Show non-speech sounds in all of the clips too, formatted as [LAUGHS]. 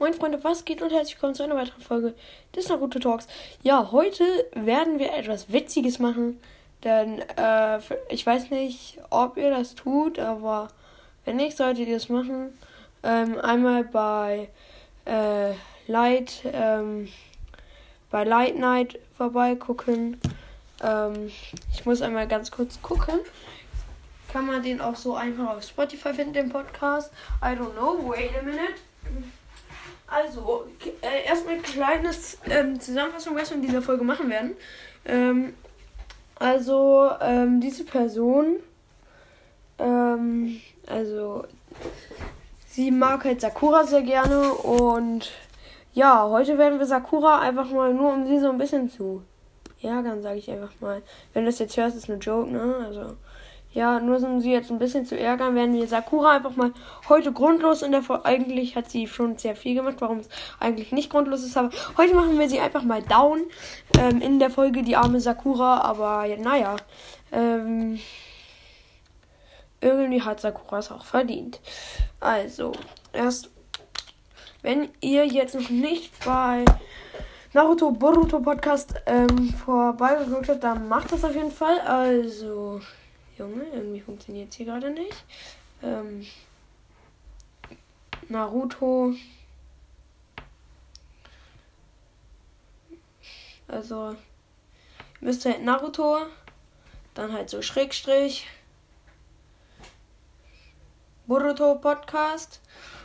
Moin Freunde, was geht und herzlich willkommen zu einer weiteren Folge des Naruto Talks. Ja, heute werden wir etwas Witziges machen, denn äh, ich weiß nicht, ob ihr das tut, aber wenn nicht, solltet ihr das machen. Ähm, einmal bei äh, Light, ähm, bei Light Night vorbeigucken. Ähm, ich muss einmal ganz kurz gucken. Kann man den auch so einfach auf Spotify finden, den Podcast? I don't know. Wait a minute. Also, äh, erstmal ein kleines ähm, Zusammenfassung, was wir in dieser Folge machen werden. Ähm, also, ähm, diese Person, ähm, also, sie mag halt Sakura sehr gerne und ja, heute werden wir Sakura einfach mal nur, um sie so ein bisschen zu ärgern, sage ich einfach mal. Wenn du das jetzt hörst, ist eine Joke, ne? Also, ja, nur um sie jetzt ein bisschen zu ärgern, werden wir Sakura einfach mal heute grundlos in der Folge. Eigentlich hat sie schon sehr viel gemacht, warum es eigentlich nicht grundlos ist, aber heute machen wir sie einfach mal down ähm, in der Folge, die arme Sakura. Aber ja, naja, ähm, irgendwie hat Sakura es auch verdient. Also, erst, wenn ihr jetzt noch nicht bei Naruto Boruto Podcast ähm, vorbeigeguckt habt, dann macht das auf jeden Fall. Also. Junge, irgendwie funktioniert es hier gerade nicht. Ähm, Naruto. Also, müsste halt Naruto, dann halt so Schrägstrich, Boruto Podcast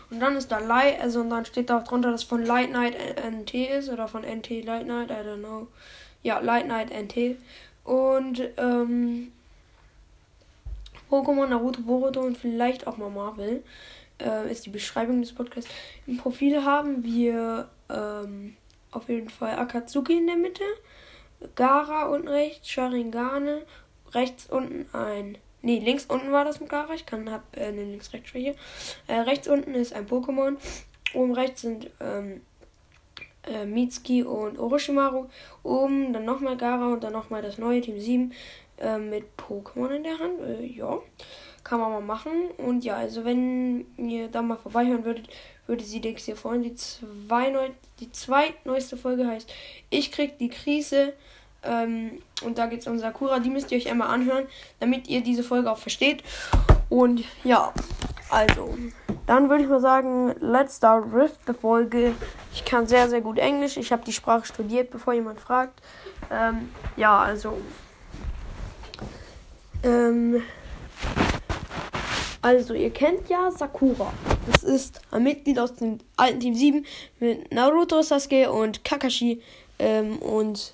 und dann ist da Light, also und dann steht da auch drunter, dass von Light Night NT ist oder von NT Light Night, I don't know. Ja, Light Night NT. Und ähm, Pokémon, Naruto, Boruto und vielleicht auch mal Marvel äh, ist die Beschreibung des Podcasts. Im Profil haben wir ähm, auf jeden Fall Akatsuki in der Mitte, Gara unten rechts, Sharingane, rechts unten ein. Nee, links unten war das mit Gara, ich kann hab äh, eine links-rechts-Schwäche. Äh, rechts unten ist ein Pokémon, oben rechts sind ähm, äh, Mitsuki und Orochimaru. Oben dann nochmal Gara und dann nochmal das neue Team 7 äh, mit Pokémon in der Hand. Äh, ja, kann man mal machen. Und ja, also wenn ihr da mal vorbeihören würdet, würde sie dich sehr freuen. Die, zwei neu die zweitneueste Folge heißt Ich krieg die Krise. Ähm, und da geht es um Sakura. Die müsst ihr euch einmal anhören, damit ihr diese Folge auch versteht. Und ja, also, dann würde ich mal sagen, let's start with the Folge. Ich kann sehr, sehr gut Englisch. Ich habe die Sprache studiert, bevor jemand fragt. Ähm, ja, also, ähm, also, ihr kennt ja Sakura. Das ist ein Mitglied aus dem alten Team 7 mit Naruto, Sasuke und Kakashi. Ähm, und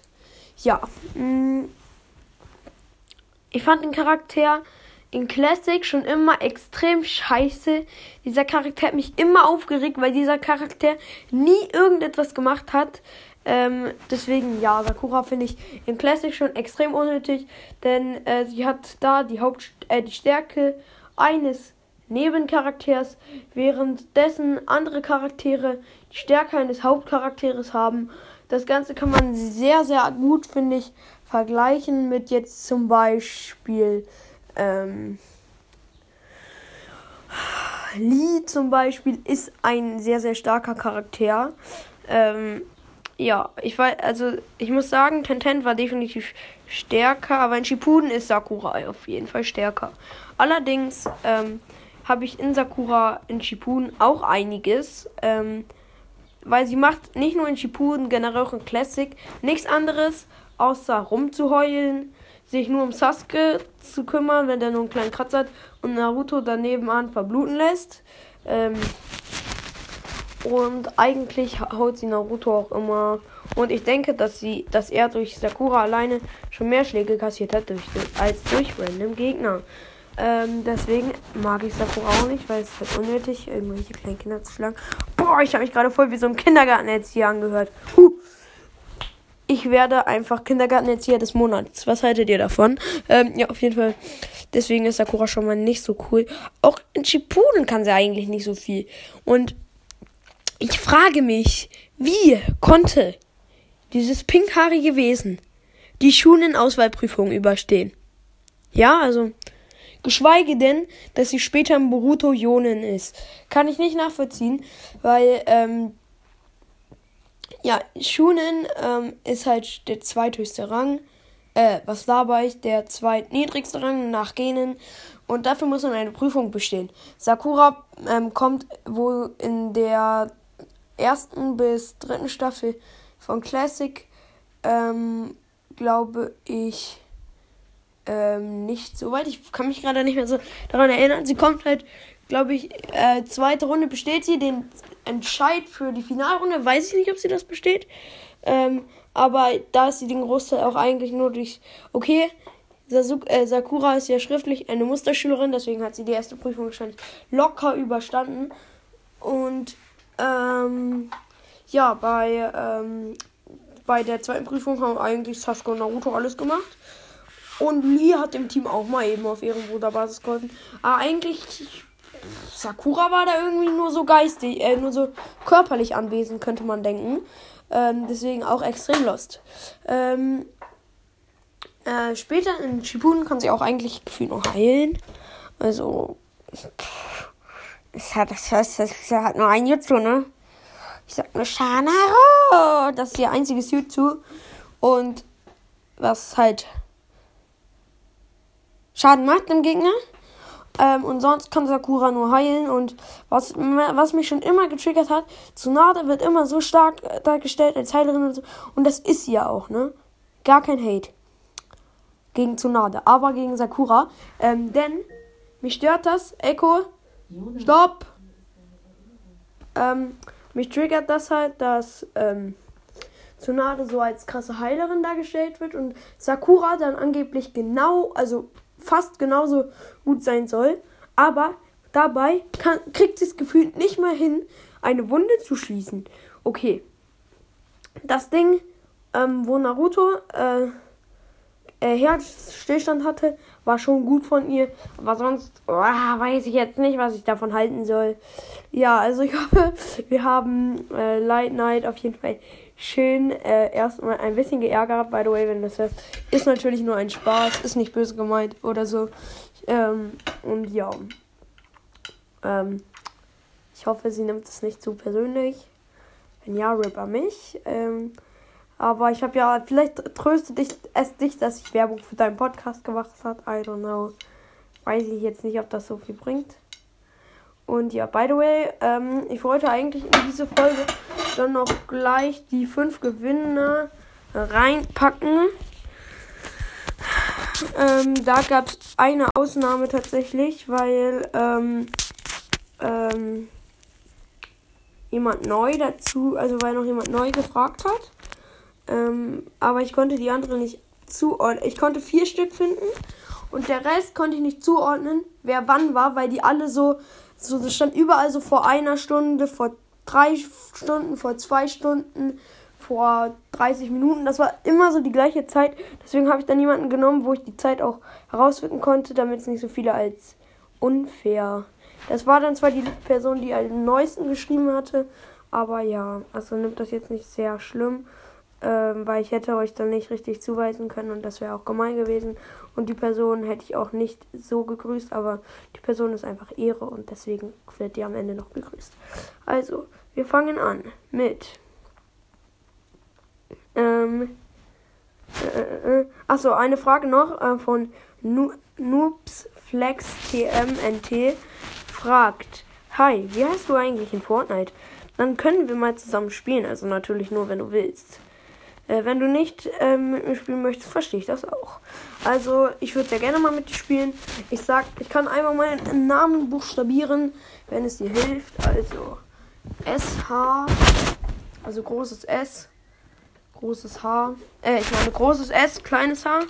ja, mh, mm, ich fand den Charakter in Classic schon immer extrem scheiße. Dieser Charakter hat mich immer aufgeregt, weil dieser Charakter nie irgendetwas gemacht hat. Ähm, deswegen, ja, Sakura finde ich in Classic schon extrem unnötig, denn äh, sie hat da die, Haupt äh, die Stärke eines Nebencharakters, währenddessen andere Charaktere die Stärke eines Hauptcharakters haben. Das Ganze kann man sehr, sehr gut, finde ich, vergleichen mit jetzt zum Beispiel ähm, Lee zum Beispiel ist ein sehr, sehr starker Charakter. Ähm, ja, ich weiß, also ich muss sagen, Tenten war definitiv stärker, aber in Shippuden ist Sakura auf jeden Fall stärker. Allerdings ähm, habe ich in Sakura in Shippuden auch einiges, ähm, weil sie macht nicht nur in Shippuden, generell auch in Classic nichts anderes, außer rumzuheulen, sich nur um Sasuke zu kümmern, wenn der nur einen kleinen Kratzer hat und Naruto daneben an verbluten lässt. Ähm, und eigentlich haut sie Naruto auch immer. Und ich denke, dass sie, dass er durch Sakura alleine schon mehr Schläge kassiert hat durch, als durch random Gegner. Ähm, deswegen mag ich Sakura auch nicht, weil es halt unnötig, irgendwelche kleinen Kinder zu schlagen. Boah, ich habe mich gerade voll wie so ein Kindergartenerzieher angehört. Huh. Ich werde einfach Kindergartenerzieher des Monats. Was haltet ihr davon? Ähm, ja, auf jeden Fall. Deswegen ist Sakura schon mal nicht so cool. Auch in Shippuden kann sie eigentlich nicht so viel. Und ich frage mich, wie konnte dieses pinkhaarige Wesen die Schulen-Auswahlprüfung überstehen? Ja, also, geschweige denn, dass sie später im Boruto Jonen ist. Kann ich nicht nachvollziehen, weil, ähm, ja, Shunen ähm, ist halt der zweithöchste Rang. Äh, was laber ich? Der zweitniedrigste Rang nach Genen. Und dafür muss man eine Prüfung bestehen. Sakura ähm, kommt wohl in der ersten bis dritten Staffel von Classic, ähm, glaube ich, ähm, nicht so weit. Ich kann mich gerade nicht mehr so daran erinnern. Sie kommt halt, glaube ich, äh, zweite Runde besteht sie. Den Entscheid für die Finalrunde weiß ich nicht, ob sie das besteht. Ähm, aber da ist sie den Großteil auch eigentlich nur durch. Okay, äh, Sakura ist ja schriftlich eine Musterschülerin, deswegen hat sie die erste Prüfung wahrscheinlich locker überstanden. Und ähm, ja, bei, ähm, bei der zweiten Prüfung haben eigentlich Sasuke und Naruto alles gemacht. Und Lee hat dem Team auch mal eben auf ihrem Bruderbasis geholfen. Aber eigentlich, Sakura war da irgendwie nur so geistig, äh, nur so körperlich anwesend, könnte man denken. Ähm, deswegen auch extrem lost. Ähm, äh, später in Shippuden kann sie auch eigentlich gefühlt noch heilen. Also, es hat, das heißt, es hat nur ein Jutsu, ne? Ich sag nur Shanaro. Das ist ihr einziges Jutsu. Und was halt Schaden macht dem Gegner. Ähm, und sonst kann Sakura nur heilen. Und was, was mich schon immer getriggert hat, Tsunade wird immer so stark dargestellt als Heilerin und so. Und das ist sie ja auch, ne? Gar kein Hate. Gegen Tsunade. Aber gegen Sakura. Ähm, denn mich stört das. Echo. Stopp! Ähm, mich triggert das halt, dass ähm, Tsunade so als krasse Heilerin dargestellt wird und Sakura dann angeblich genau, also fast genauso gut sein soll. Aber dabei kann, kriegt sie es gefühlt nicht mal hin, eine Wunde zu schließen. Okay. Das Ding, ähm, wo Naruto äh, äh, Herzstillstand hatte, war schon gut von ihr. Aber sonst oh, weiß ich jetzt nicht, was ich davon halten soll. Ja, also ich [LAUGHS] hoffe, wir haben äh, Light Night auf jeden Fall schön äh, erstmal ein bisschen geärgert, by the way, wenn das hörst. Ist natürlich nur ein Spaß, ist nicht böse gemeint oder so. Ähm, und ja. Ähm, ich hoffe, sie nimmt es nicht zu persönlich. Wenn ja, ripper mich. Ähm, aber ich habe ja, vielleicht tröstet dich, es dich, dass ich Werbung für deinen Podcast gemacht habe. I don't know. Weiß ich jetzt nicht, ob das so viel bringt. Und ja, by the way, ähm, ich wollte eigentlich in diese Folge dann noch gleich die fünf Gewinner reinpacken. Ähm, da gab es eine Ausnahme tatsächlich, weil ähm, ähm, jemand neu dazu, also weil noch jemand neu gefragt hat. Ähm, aber ich konnte die anderen nicht zuordnen. Ich konnte vier Stück finden und der Rest konnte ich nicht zuordnen, wer wann war, weil die alle so, so das stand überall so vor einer Stunde, vor drei Stunden, vor zwei Stunden, vor 30 Minuten. Das war immer so die gleiche Zeit. Deswegen habe ich dann jemanden genommen, wo ich die Zeit auch herausfinden konnte, damit es nicht so viele als unfair. Das war dann zwar die Person, die am neuesten geschrieben hatte, aber ja, also nimmt das jetzt nicht sehr schlimm ähm, weil ich hätte euch dann nicht richtig zuweisen können und das wäre auch gemein gewesen. Und die Person hätte ich auch nicht so gegrüßt, aber die Person ist einfach Ehre und deswegen wird die am Ende noch gegrüßt. Also, wir fangen an mit. Ähm, äh, äh, achso, eine Frage noch äh, von nu Noobs Flex TMNT fragt: Hi, wie heißt du eigentlich in Fortnite? Dann können wir mal zusammen spielen, also natürlich nur, wenn du willst. Äh, wenn du nicht ähm, mit mir spielen möchtest, verstehe ich das auch. Also, ich würde sehr gerne mal mit dir spielen. Ich sag, ich kann einmal meinen Namen buchstabieren, wenn es dir hilft. Also, SH, also großes S, großes H, äh, ich meine großes S, kleines H,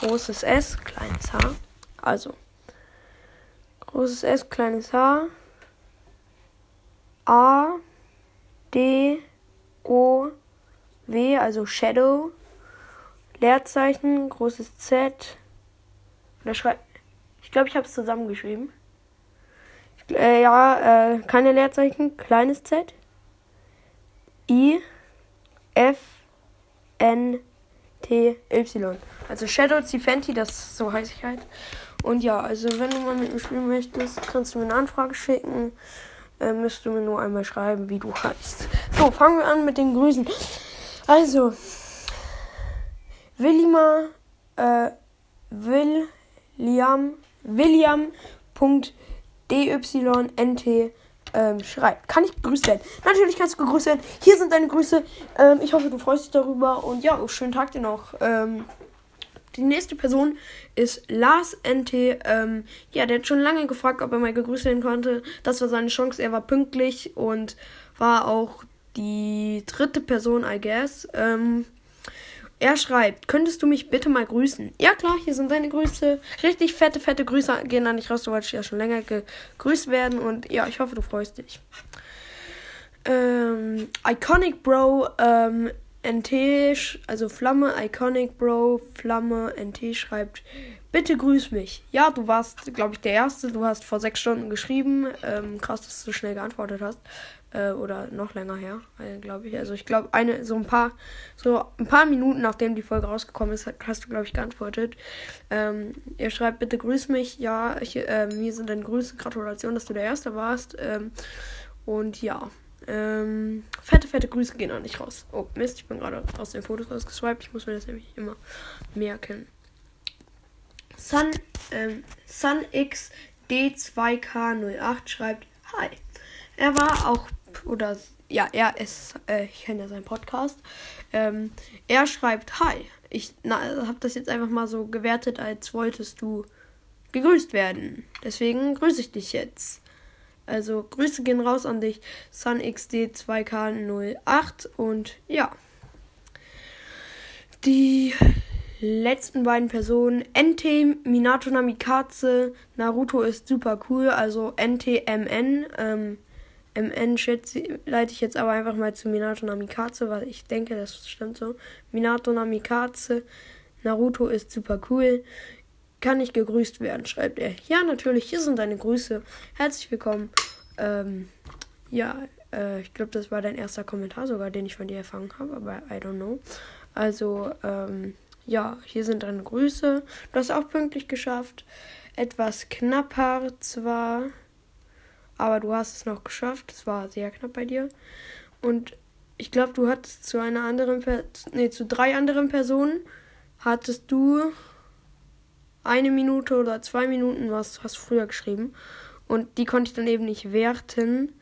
großes S, kleines H. Also, großes S, kleines H, A, D, O, W, also Shadow, Leerzeichen, großes Z. Oder schreib. Ich glaube, ich habe es zusammengeschrieben. Äh, ja, äh, keine Leerzeichen, kleines Z. I, F, N, T, Y. Also Shadow Cifenti, das so heiße ich halt. Und ja, also wenn du mal mit mir spielen möchtest, kannst du mir eine Anfrage schicken. äh, müsst du mir nur einmal schreiben, wie du heißt. So, fangen wir an mit den Grüßen. Also, Willima, äh, William, William.dynt ähm, schreibt. Kann ich gegrüßt werden? Natürlich kannst du gegrüßt werden. Hier sind deine Grüße. Ähm, ich hoffe, du freust dich darüber. Und ja, schönen Tag dir noch. Ähm, die nächste Person ist Lars NT. Ähm, ja, der hat schon lange gefragt, ob er mal gegrüßt werden konnte. Das war seine Chance. Er war pünktlich und war auch die dritte Person, I guess. Ähm, er schreibt, könntest du mich bitte mal grüßen? Ja klar, hier sind deine Grüße. Richtig fette, fette Grüße gehen an dich raus. Du wolltest ja schon länger gegrüßt werden und ja, ich hoffe, du freust dich. Ähm, Iconic Bro ähm, NT, also Flamme, Iconic Bro, Flamme, NT schreibt, bitte grüß mich. Ja, du warst, glaube ich, der Erste. Du hast vor sechs Stunden geschrieben. Ähm, krass, dass du so schnell geantwortet hast. Äh, oder noch länger her, äh, glaube ich. Also ich glaube, eine, so ein paar, so ein paar Minuten nachdem die Folge rausgekommen ist, hast du, glaube ich, geantwortet. Ähm, ihr schreibt, bitte grüß mich. Ja, ich, äh, mir sind dann Grüße, Gratulation, dass du der Erste warst. Ähm, und ja. Ähm, fette, fette Grüße gehen auch nicht raus. Oh, Mist, ich bin gerade aus den Fotos rausgeswiped. Ich muss mir das nämlich immer merken. Sun, ähm, SunXD2K08 schreibt Hi. Er war auch, oder ja, er ist, äh, ich kenne ja seinen Podcast. Ähm, er schreibt Hi. Ich habe das jetzt einfach mal so gewertet, als wolltest du gegrüßt werden. Deswegen grüße ich dich jetzt. Also Grüße gehen raus an dich, SunXD2K08 und ja. Die letzten beiden Personen, NT Minato Namikaze, Naruto ist super cool, also NTMN, ähm, MN schätze, leite ich jetzt aber einfach mal zu Minato Namikaze, weil ich denke, das stimmt so. Minato Namikaze, Naruto ist super cool. Kann ich gegrüßt werden, schreibt er. Ja, natürlich, hier sind deine Grüße. Herzlich willkommen. Ähm, ja, äh, ich glaube, das war dein erster Kommentar sogar, den ich von dir erfangen habe, aber I don't know. Also, ähm, ja, hier sind deine Grüße. Du hast auch pünktlich geschafft. Etwas knapper zwar, aber du hast es noch geschafft. Es war sehr knapp bei dir. Und ich glaube, du hattest zu einer anderen, per nee, zu drei anderen Personen hattest du eine Minute oder zwei Minuten was hast früher geschrieben. Und die konnte ich dann eben nicht werten.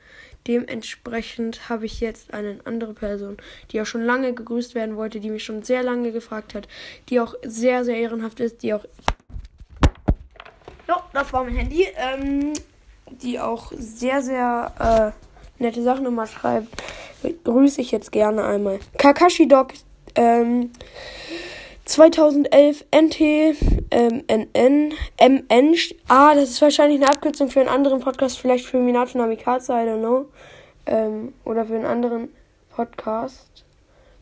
Dementsprechend habe ich jetzt eine andere Person, die auch schon lange gegrüßt werden wollte, die mich schon sehr lange gefragt hat, die auch sehr, sehr ehrenhaft ist, die auch. Ja, das war mein Handy. Ähm, die auch sehr, sehr äh, nette Sachen immer schreibt. Grüße ich jetzt gerne einmal. Kakashi Dog ähm, 2011 NT ähm, NN MN. Ah, das ist wahrscheinlich eine Abkürzung für einen anderen Podcast, vielleicht für Minato Namikaze, I don't know. Ähm, oder für einen anderen Podcast.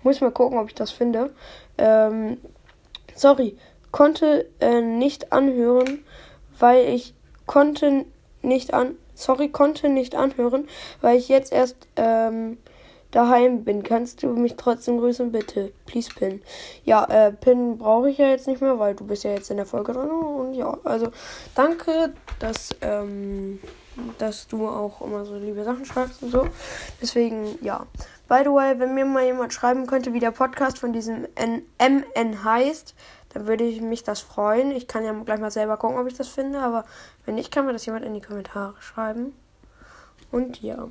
Muss mal gucken, ob ich das finde. Ähm, sorry, konnte äh, nicht anhören, weil ich konnte nicht an. Sorry, konnte nicht anhören, weil ich jetzt erst ähm, daheim bin, kannst du mich trotzdem grüßen, bitte. Please Pin. Ja, äh, Pin brauche ich ja jetzt nicht mehr, weil du bist ja jetzt in der Folge drin. Und ja, also danke, dass, ähm, dass du auch immer so liebe Sachen schreibst und so. Deswegen, ja. By the way, wenn mir mal jemand schreiben könnte, wie der Podcast von diesem N MN heißt, dann würde ich mich das freuen. Ich kann ja gleich mal selber gucken, ob ich das finde, aber wenn nicht, kann mir das jemand in die Kommentare schreiben. Und ja.